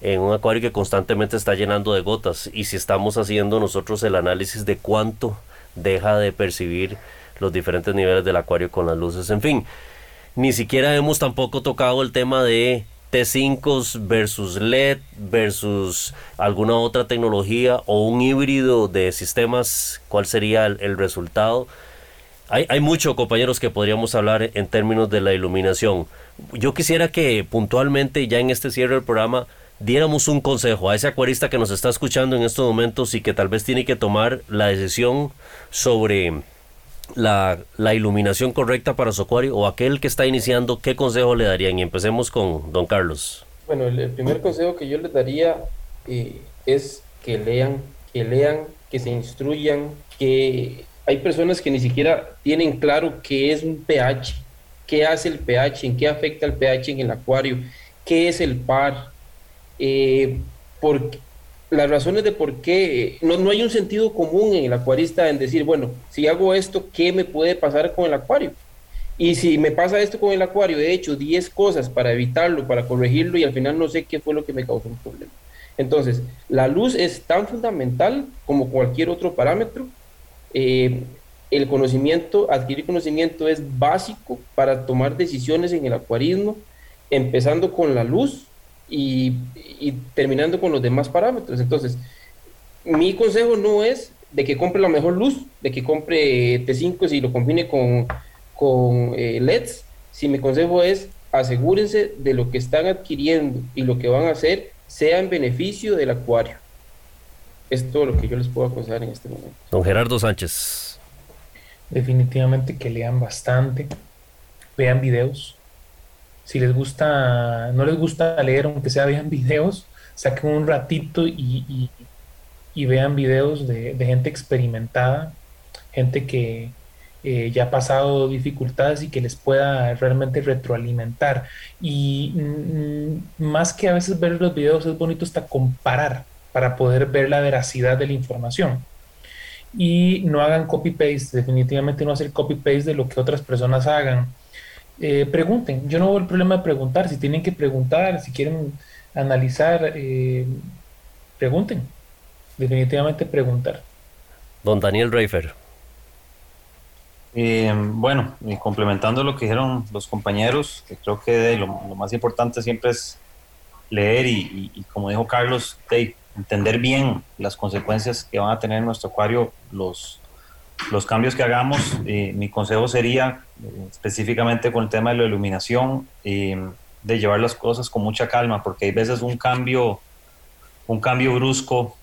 en un acuario que constantemente está llenando de gotas? Y si estamos haciendo nosotros el análisis de cuánto deja de percibir los diferentes niveles del acuario con las luces. En fin, ni siquiera hemos tampoco tocado el tema de T5 versus LED versus alguna otra tecnología o un híbrido de sistemas, ¿cuál sería el, resultado? Hay, hay, mucho, compañeros, que podríamos hablar en términos de la iluminación. Yo quisiera que puntualmente, ya en este cierre del programa, diéramos un consejo a ese acuarista que nos está escuchando en estos momentos y que tal vez tiene que tomar la decisión sobre la, iluminación correcta para su acuario o aquel que está iniciando, ¿qué consejo le darían? Y empecemos con don Carlos. Bueno, el, primer consejo que yo les daría eh, es que lean, que lean, que se instruyan, que hay personas que ni siquiera tienen claro qué es un pH, qué hace el pH, en qué afecta el pH en el acuario, qué es el par, eh, porque las razones de por qué, no, no hay un sentido común en el acuarista en decir, bueno, si hago esto, ¿qué me puede pasar con el acuario? Y si me pasa esto con el acuario, he hecho 10 cosas para evitarlo, para corregirlo y al final no sé qué fue lo que me causó un problema. Entonces, la luz es tan fundamental como cualquier otro parámetro. Eh, el conocimiento, adquirir conocimiento es básico para tomar decisiones en el acuarismo, empezando con la luz, y, terminando con los demás parámetros. Entonces, mi consejo no es de que compre la mejor luz, de que compre T5 y lo combine con, con eh, LEDs, si mi consejo es asegúrense de lo que están adquiriendo y lo que van a hacer sea en beneficio del acuario. Es todo lo que yo les puedo aconsejar en este momento. Don Gerardo Sánchez. Definitivamente que lean bastante, vean videos, si les gusta, no les gusta leer, aunque sea vean *laughs* videos, saquen un ratito y, vean videos de, gente experimentada, gente que eh, ya ha pasado dificultades y que les pueda realmente retroalimentar. Y mm, más que a veces ver los videos, es bonito hasta comparar para poder ver la veracidad de la información. Y no hagan copy-paste, definitivamente no hacer copy-paste de lo que otras personas hagan eh, pregunten. Yo no veo el problema de preguntar. Si tienen que preguntar, si quieren analizar, eh, pregunten. Definitivamente preguntar. Don Daniel Reifer. Eh, bueno, complementando lo que dijeron los compañeros, creo que lo, más importante siempre es leer y, como dijo Carlos, entender bien las consecuencias que van a tener en nuestro acuario los, los cambios que hagamos, eh, mi consejo sería, eh, específicamente con el tema de la iluminación, eh, de llevar las cosas con mucha calma, porque hay veces un cambio, un cambio brusco,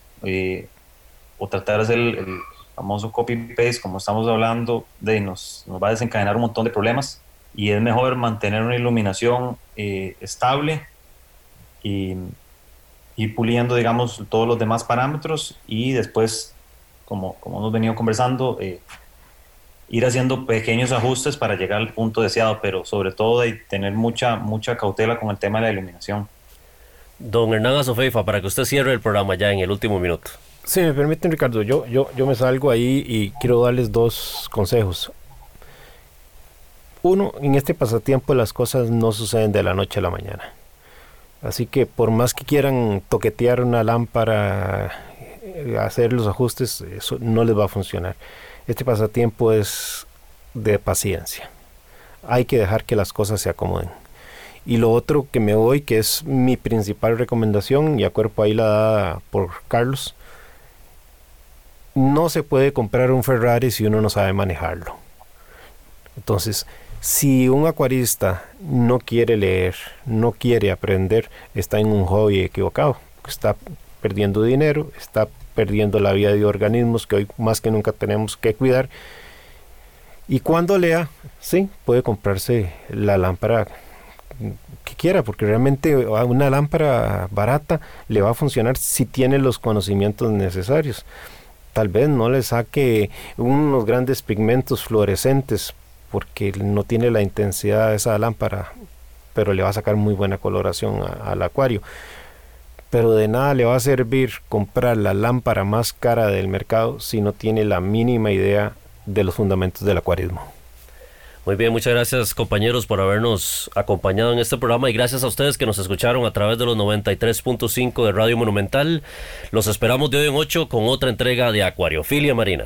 o tratar de hacer el, famoso copy-paste, como estamos hablando, de nos, nos va a desencadenar un montón de problemas. y es mejor mantener una iluminación eh, estable y ir puliendo, digamos, todos los demás parámetros y después, como, como hemos venido conversando, eh, ir haciendo pequeños ajustes para llegar al punto deseado, pero sobre todo de tener mucha, mucha cautela con el tema de la iluminación. Don Hernán Azofeifa, para que usted cierre el programa ya en el último minuto. Si me permiten, Ricardo, yo, yo, yo me salgo ahí y quiero darles dos consejos. Uno, en este pasatiempo las cosas no suceden de la noche a la mañana. Así que por más que quieran toquetear una lámpara, eh, hacer los ajustes, eso no les va a funcionar. Este pasatiempo es de paciencia. Hay que dejar que las cosas se acomoden. Y lo otro que me voy, que es mi principal recomendación, y a cuerpo ahí la da por Carlos, no se puede comprar un Ferrari si uno no sabe manejarlo. Entonces, si un acuarista no quiere leer, no quiere aprender, está en un hobby equivocado. Está perdiendo dinero, está perdiendo la vida de organismos que hoy más que nunca tenemos que cuidar. Y cuando lea, sí, puede comprarse la lámpara que quiera, porque realmente una lámpara barata le va a funcionar si tiene los conocimientos necesarios tal vez no le saque unos grandes pigmentos fluorescentes porque no tiene la intensidad de esa lámpara, pero le va a sacar muy buena coloración al acuario. Pero de nada le va a servir comprar la lámpara más cara del mercado si no tiene la mínima idea de los fundamentos del acuarismo. Muy bien, muchas gracias compañeros por habernos acompañado en este programa y gracias a ustedes que nos escucharon a través de los 93.5 de Radio Monumental. Los esperamos de hoy en 8 con otra entrega de Acuariofilia Marina.